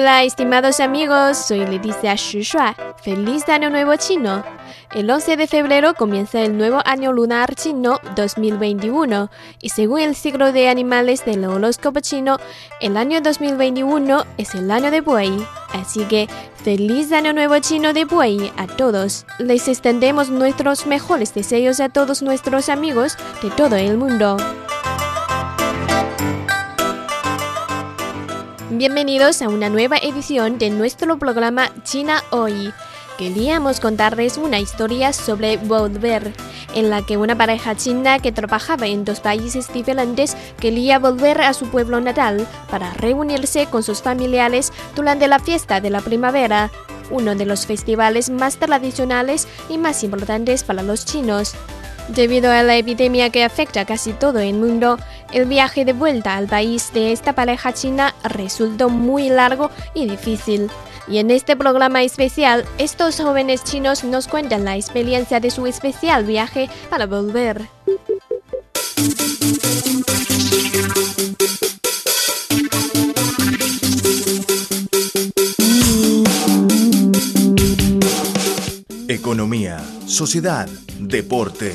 Hola, estimados amigos, soy Leticia Shushua. ¡Feliz Año Nuevo Chino! El 11 de febrero comienza el nuevo año lunar chino 2021 y según el ciclo de animales del horóscopo chino, el año 2021 es el año de buey. Así que, feliz Año Nuevo Chino de buey a todos. Les extendemos nuestros mejores deseos a todos nuestros amigos de todo el mundo. Bienvenidos a una nueva edición de nuestro programa China Hoy. Queríamos contarles una historia sobre volver, en la que una pareja china que trabajaba en dos países diferentes quería volver a su pueblo natal para reunirse con sus familiares durante la fiesta de la primavera, uno de los festivales más tradicionales y más importantes para los chinos. Debido a la epidemia que afecta casi todo el mundo, el viaje de vuelta al país de esta pareja china resultó muy largo y difícil. Y en este programa especial, estos jóvenes chinos nos cuentan la experiencia de su especial viaje para volver. Economía, sociedad, deporte,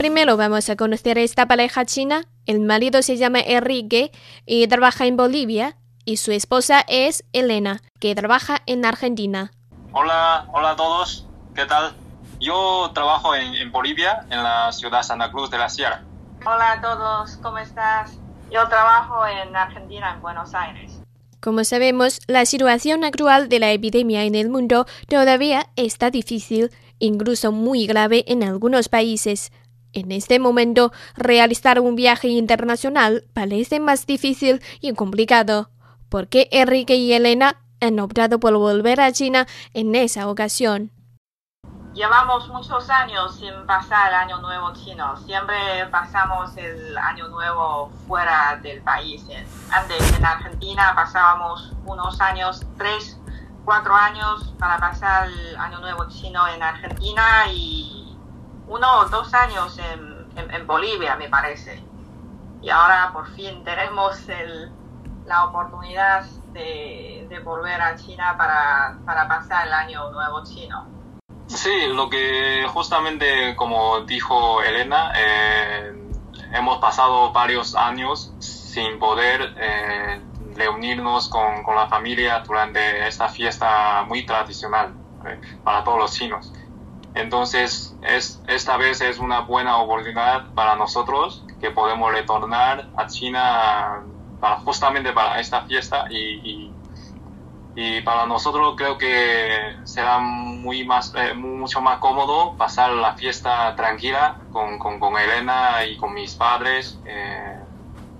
Primero vamos a conocer a esta pareja china. El marido se llama Enrique y trabaja en Bolivia y su esposa es Elena, que trabaja en Argentina. Hola, hola a todos, ¿qué tal? Yo trabajo en, en Bolivia, en la ciudad Santa Cruz de la Sierra. Hola a todos, ¿cómo estás? Yo trabajo en Argentina, en Buenos Aires. Como sabemos, la situación actual de la epidemia en el mundo todavía está difícil, incluso muy grave en algunos países. En este momento, realizar un viaje internacional parece más difícil y complicado. ¿Por qué Enrique y Elena han optado por volver a China en esa ocasión? Llevamos muchos años sin pasar Año Nuevo chino. Siempre pasamos el Año Nuevo fuera del país. Antes en Argentina pasábamos unos años, tres, cuatro años para pasar el Año Nuevo chino en Argentina y uno o dos años en, en, Bolivia, me parece. Y ahora por fin tenemos el, la oportunidad de, de, volver a China para, para pasar el año nuevo chino. Sí, lo que justamente como dijo Elena, eh, hemos pasado varios años sin poder eh, reunirnos con, con, la familia durante esta fiesta muy tradicional eh, para todos los chinos. Entonces, es, esta vez es una buena oportunidad para nosotros que podemos retornar a China para, justamente para esta fiesta y, y, para nosotros creo que será muy más, eh, mucho más cómodo pasar la fiesta tranquila con, con, con Elena y con mis padres. Eh,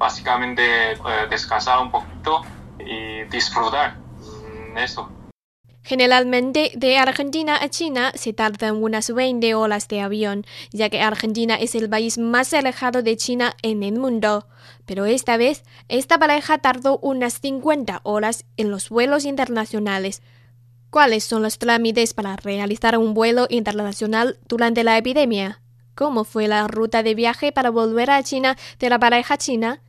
básicamente eh, descansar un poquito y disfrutar mm, eso. Generalmente de Argentina a China se tardan unas 20 horas de avión, ya que Argentina es el país más alejado de China en el mundo. Pero esta vez, esta pareja tardó unas 50 horas en los vuelos internacionales. ¿Cuáles son los trámites para realizar un vuelo internacional durante la epidemia? cómo fue la ruta de viaje para volver a China de la pareja china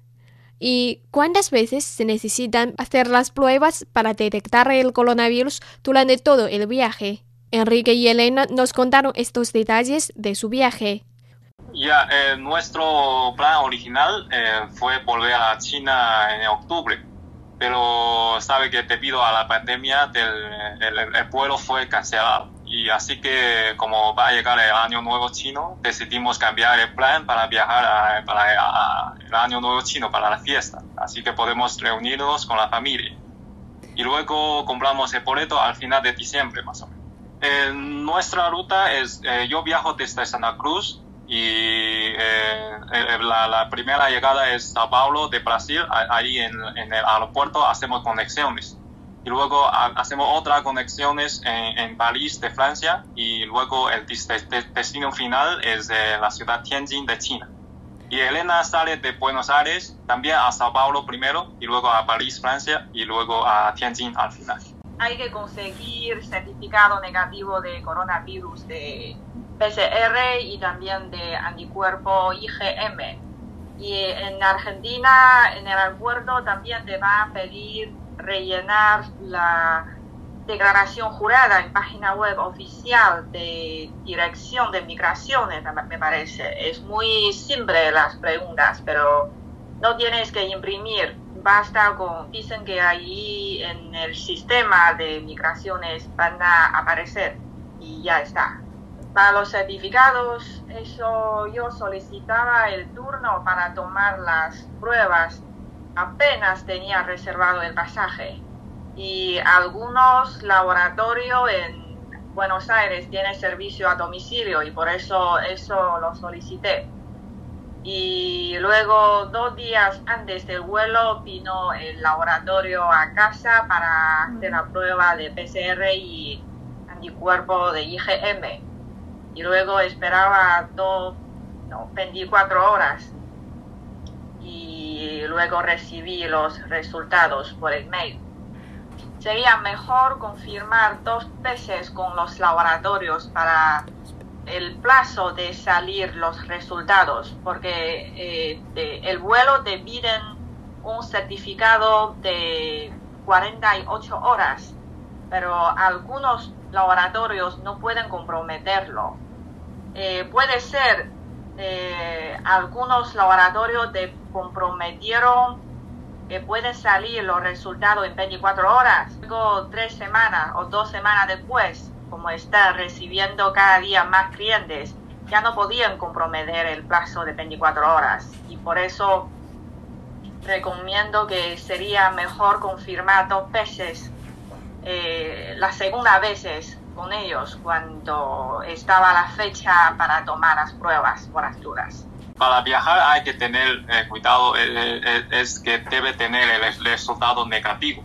y cuántas veces se necesitan hacer las pruebas para detectar el coronavirus durante todo el viaje. Enrique y Elena nos contaron estos detalles de su viaje. Ya, eh, nuestro plan original eh, fue volver a China en octubre, pero sabe que debido a la pandemia del, el, vuelo fue cancelado. Y así que como va a llegar el año nuevo chino, decidimos cambiar el plan para viajar para el año nuevo chino, para la fiesta. Así que podemos reunirnos con la familia. Y luego compramos el boleto al final de diciembre más o menos. Eh, nuestra ruta es, yo viajo desde Santa Cruz y eh, eh, la, primera llegada es Sao Paulo de Brasil, ahí en, el aeropuerto hacemos conexiones. Y luego hacemos otras conexiones en, París de Francia y luego el destino final es la ciudad Tianjin de China. Y Elena sale de Buenos Aires también a Sao Paulo primero y luego a París, Francia y luego a Tianjin al final. Hay que conseguir certificado negativo de coronavirus de PCR y también de anticuerpo IgM. Y en Argentina, en el acuerdo, también te va a pedir rellenar la declaración jurada en página web oficial de Dirección de Migraciones, me parece. Es muy simple las preguntas, pero no tienes que imprimir. Basta con, dicen que ahí en el sistema de migraciones van a aparecer y ya está. Para los certificados, eso yo solicitaba el turno para tomar las pruebas. Apenas tenía reservado el pasaje. Y algunos laboratorios en Buenos Aires tienen servicio a domicilio y por eso eso lo solicité. Y luego, dos días antes del vuelo, vino el laboratorio a casa para hacer la prueba de PCR y anticuerpo de IgM y luego esperaba dos, no, 24 horas y luego recibí los resultados por el mail. Sería mejor confirmar dos veces con los laboratorios para el plazo de salir los resultados, porque eh, el vuelo te piden un certificado de 48 horas, pero algunos laboratorios no pueden comprometerlo. Eh, puede ser, eh, algunos laboratorios te comprometieron que pueden salir los resultados en 24 horas, luego tres semanas o dos semanas después, como está recibiendo cada día más clientes, ya no podían comprometer el plazo de 24 horas y por eso recomiendo que sería mejor confirmar dos veces eh, la segunda veces con ellos cuando estaba la fecha para tomar las pruebas por las dudas. Para viajar hay que tener eh, cuidado, eh, es que debe tener el resultado negativo.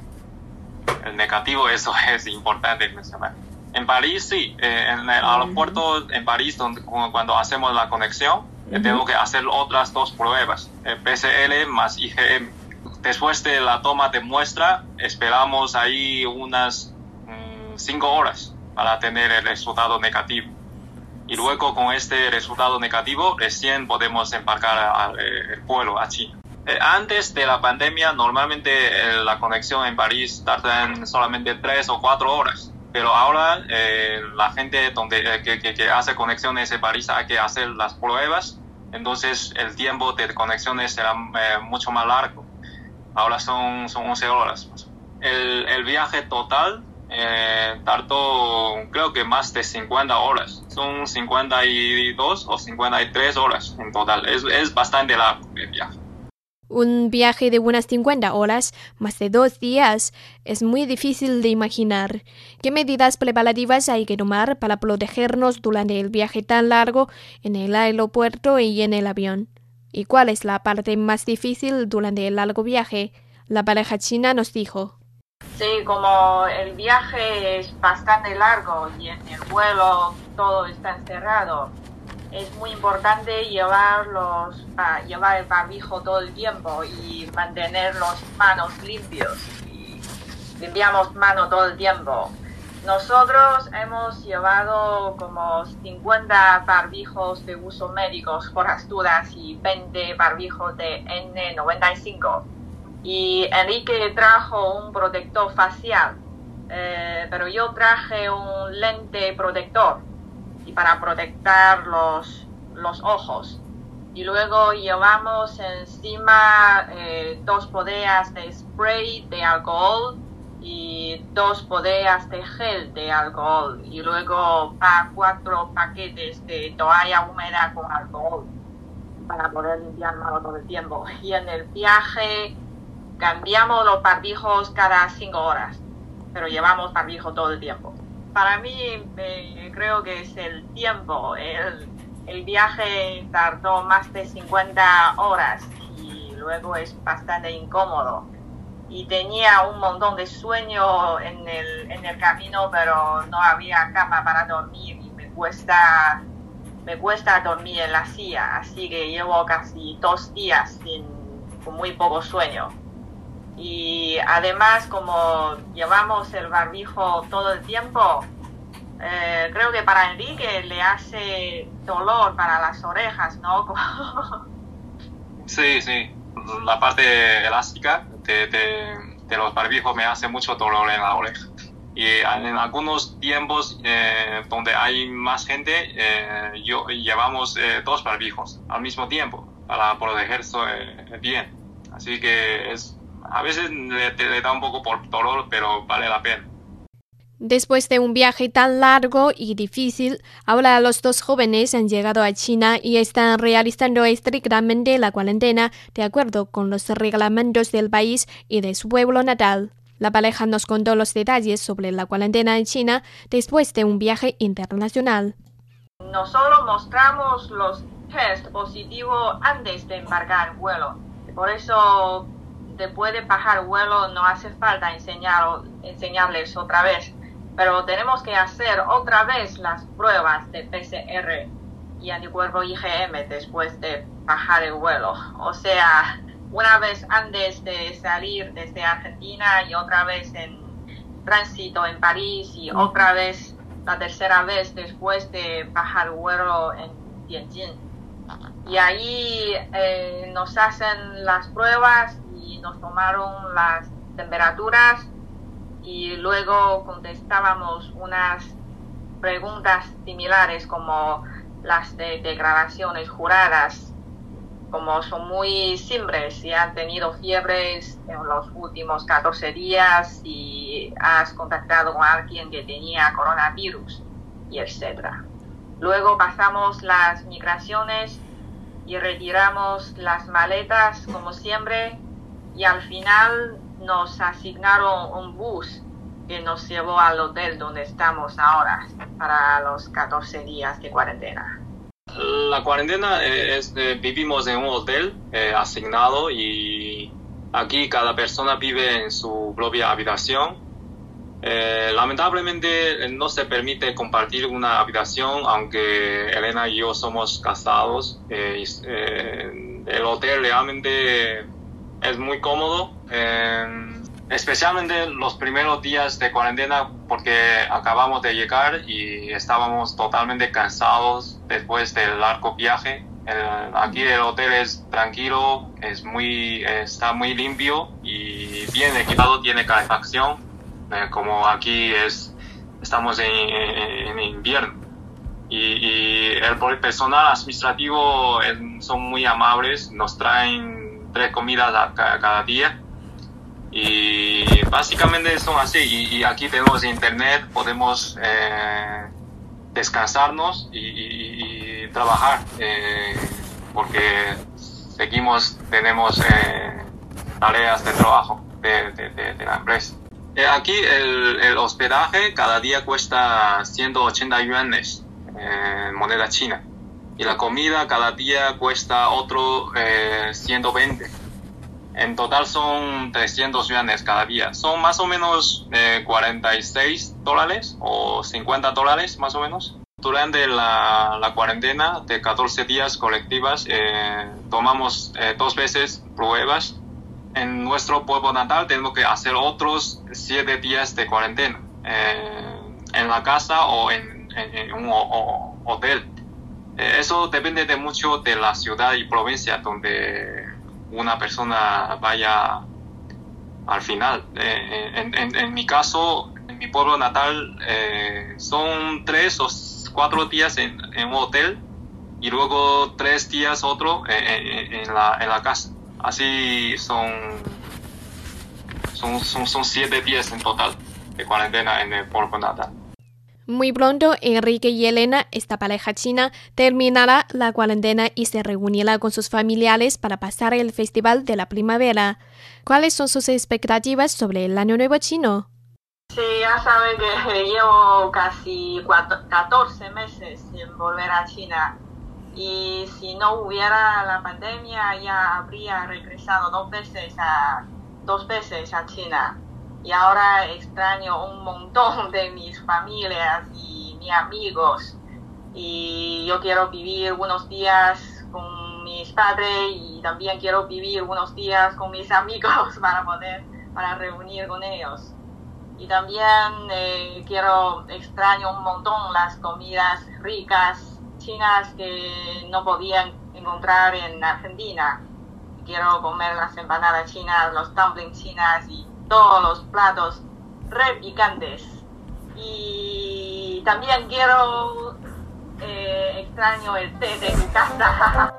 El negativo, eso es importante mencionar. En París, sí, en el aeropuerto en París, donde, cuando hacemos la conexión, tengo que hacer otras dos pruebas, PCL más IgM Después de la toma de muestra, esperamos ahí unas mm, cinco horas para tener el resultado negativo. Y luego con este resultado negativo recién podemos embarcar eh, el vuelo a China. Eh, antes de la pandemia, normalmente eh, la conexión en París tarda solamente tres o cuatro horas. Pero ahora la gente donde, que, que, hace conexiones en París hay que hacer las pruebas. Entonces el tiempo de conexiones será mucho más largo ahora son, son 11 horas. El, el viaje total eh, tardó creo que más de 50 horas. Son 52 o 53 horas en total. Es, es bastante largo el viaje. Un viaje de unas 50 horas, más de dos días, es muy difícil de imaginar. ¿Qué medidas preparativas hay que tomar para protegernos durante el viaje tan largo en el aeropuerto y en el avión? ¿Y cuál es la parte más difícil durante el largo viaje? La pareja china nos dijo. Sí, como el viaje es bastante largo y en el vuelo todo está encerrado, es muy importante llevar, los, llevar el barbijo todo el tiempo y mantener las manos limpios. Y limpiamos manos todo el tiempo. Nosotros hemos llevado como 50 barbijos de uso médicos por las dudas y 20 barbijos de N95. Y Enrique trajo un protector facial, eh, pero yo traje un lente protector y para proteger los, los ojos. Y luego llevamos encima eh, dos botellas de spray de alcohol y dos botellas de gel de alcohol y luego cuatro paquetes de toalla húmeda con alcohol para poder limpiar todo el tiempo. Y en el viaje cambiamos los barbijos cada cinco horas, pero llevamos barbijo todo el tiempo. Para mí eh, creo que es el tiempo. El, el viaje tardó más de 50 horas y luego es bastante incómodo y tenía un montón de sueño en el, en el camino, pero no había cama para dormir y me cuesta, me cuesta dormir en la silla, así que llevo casi dos días sin, con muy poco sueño. Y además, como llevamos el barbijo todo el tiempo, eh, creo que para Enrique le hace dolor para las orejas, ¿no? sí, sí. La parte elástica de, los barbijos me hace mucho dolor en la oreja. Y en algunos tiempos eh, donde hay más gente, eh, yo, llevamos eh, dos barbijos al mismo tiempo para protegerse bien. Así que es, a veces le, le da un poco por dolor, pero vale la pena. Después de un viaje tan largo y difícil, ahora los dos jóvenes han llegado a China y están realizando estrictamente la cuarentena de acuerdo con los reglamentos del país y de su pueblo natal. La pareja nos contó los detalles sobre la cuarentena en China después de un viaje internacional. Nosotros mostramos los test positivos antes de embarcar el vuelo. Por eso, después de bajar vuelo, no hace falta enseñar, enseñarles otra vez pero tenemos que hacer otra vez las pruebas de PCR y anticuerpo IgM después de bajar el vuelo. O sea, una vez antes de salir desde Argentina y otra vez en tránsito en París y otra vez la tercera vez después de bajar el vuelo en Tianjin. Y ahí eh, nos hacen las pruebas nos tomaron las temperaturas y luego contestábamos unas preguntas similares como las de declaraciones juradas, como son muy simples, si han tenido fiebres en los últimos 14 días, si has contactado con alguien que tenía coronavirus y etcétera. Luego pasamos las migraciones y retiramos las maletas como siempre y al final nos asignaron un bus que nos llevó al hotel donde estamos ahora para los 14 días de cuarentena. La cuarentena eh, es, eh, vivimos en un hotel eh, asignado y aquí cada persona vive en su propia habitación. lamentablemente no se permite compartir una habitación, aunque Elena y yo somos casados. el hotel realmente es muy cómodo, em, especialmente los primeros días de cuarentena porque acabamos de llegar y estábamos totalmente cansados después del largo viaje. aquí el hotel es tranquilo, es muy, está muy limpio y bien equipado, tiene calefacción, eh, como aquí es, estamos en, invierno. Y, el personal administrativo son muy amables, nos traen tres comidas cada día. Y básicamente son así. Y, aquí tenemos internet, podemos eh, descansarnos y, trabajar, eh, porque seguimos, tenemos eh, tareas de trabajo de, la empresa. aquí el, el, hospedaje cada día cuesta 180 yuanes, moneda china y la comida cada día cuesta otro 120. Eh, en total son 300 yuanes cada día. Son más o menos 46 eh, dólares o 50 dólares más o menos. Durante la, la cuarentena de 14 días colectivas eh, tomamos dos veces pruebas. En nuestro pueblo natal tenemos que hacer otros 7 días de cuarentena. en la casa o en, un hotel. Eh, eso depende de mucho de la ciudad y provincia donde una persona vaya al final. Eh, en, mi caso, en mi pueblo natal, eh, son tres o cuatro días en, un hotel y luego tres días otro en, la, en la casa. Así son, son, son siete días en total de cuarentena en el pueblo natal. Muy pronto, Enrique y Elena, esta pareja china, terminará la cuarentena y se reunirá con sus familiares para pasar el Festival de la Primavera. ¿Cuáles son sus expectativas sobre el Año Nuevo chino? Sí, ya saben que llevo casi 14 meses sin volver a China y si no hubiera la pandemia ya habría regresado dos veces a, dos veces a China y ahora extraño un montón de mis familias y mis amigos. Y yo quiero vivir unos días con mis padres y también quiero vivir unos días con mis amigos para poder para reunir con ellos. Y también eh, quiero extraño un montón las comidas ricas chinas que no podían encontrar en Argentina. Quiero comer las empanadas chinas los dumplings chinas y todos los platos re picantes. Y también quiero eh, extraño el té de mi casa.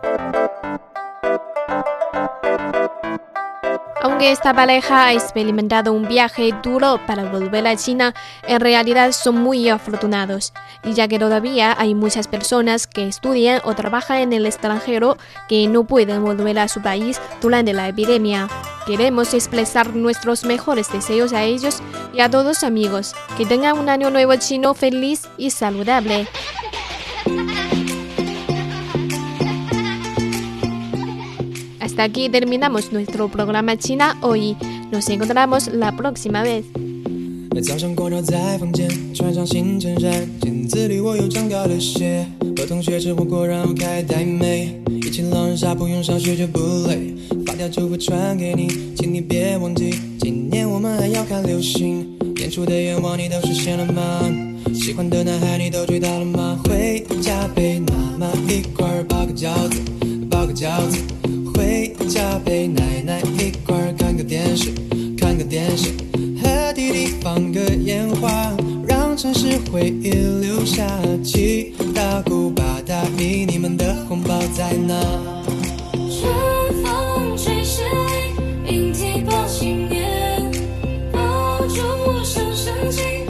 Aunque esta pareja ha experimentado un viaje duro para volver a China, en realidad son muy afortunados, ya que todavía hay muchas personas que estudian o trabajan en el extranjero que no pueden volver a su país durante la epidemia. Queremos expresar nuestros mejores deseos a ellos y a todos amigos. Que tengan un año nuevo chino feliz y saludable. Hasta aquí terminamos nuestro programa China hoy. Nos encontramos la próxima vez. 早上光照在房间，穿上新衬衫，镜子里我又长高了些。和同学吃火锅，然后开台美，一起狼人杀，不用上学就不累。 条祝福传给你请你别忘记今年我们还要看流星。年初的愿望你都实现了吗？喜欢的男孩你都追到了吗？回家陪妈妈一块包个饺子包个饺子。回家陪奶奶一块看个电视看个电视。和弟弟放个烟花让城市回忆留下七大姑八大姨你们的红包在哪？吹碎云堤，抱青烟，抱住无声深情。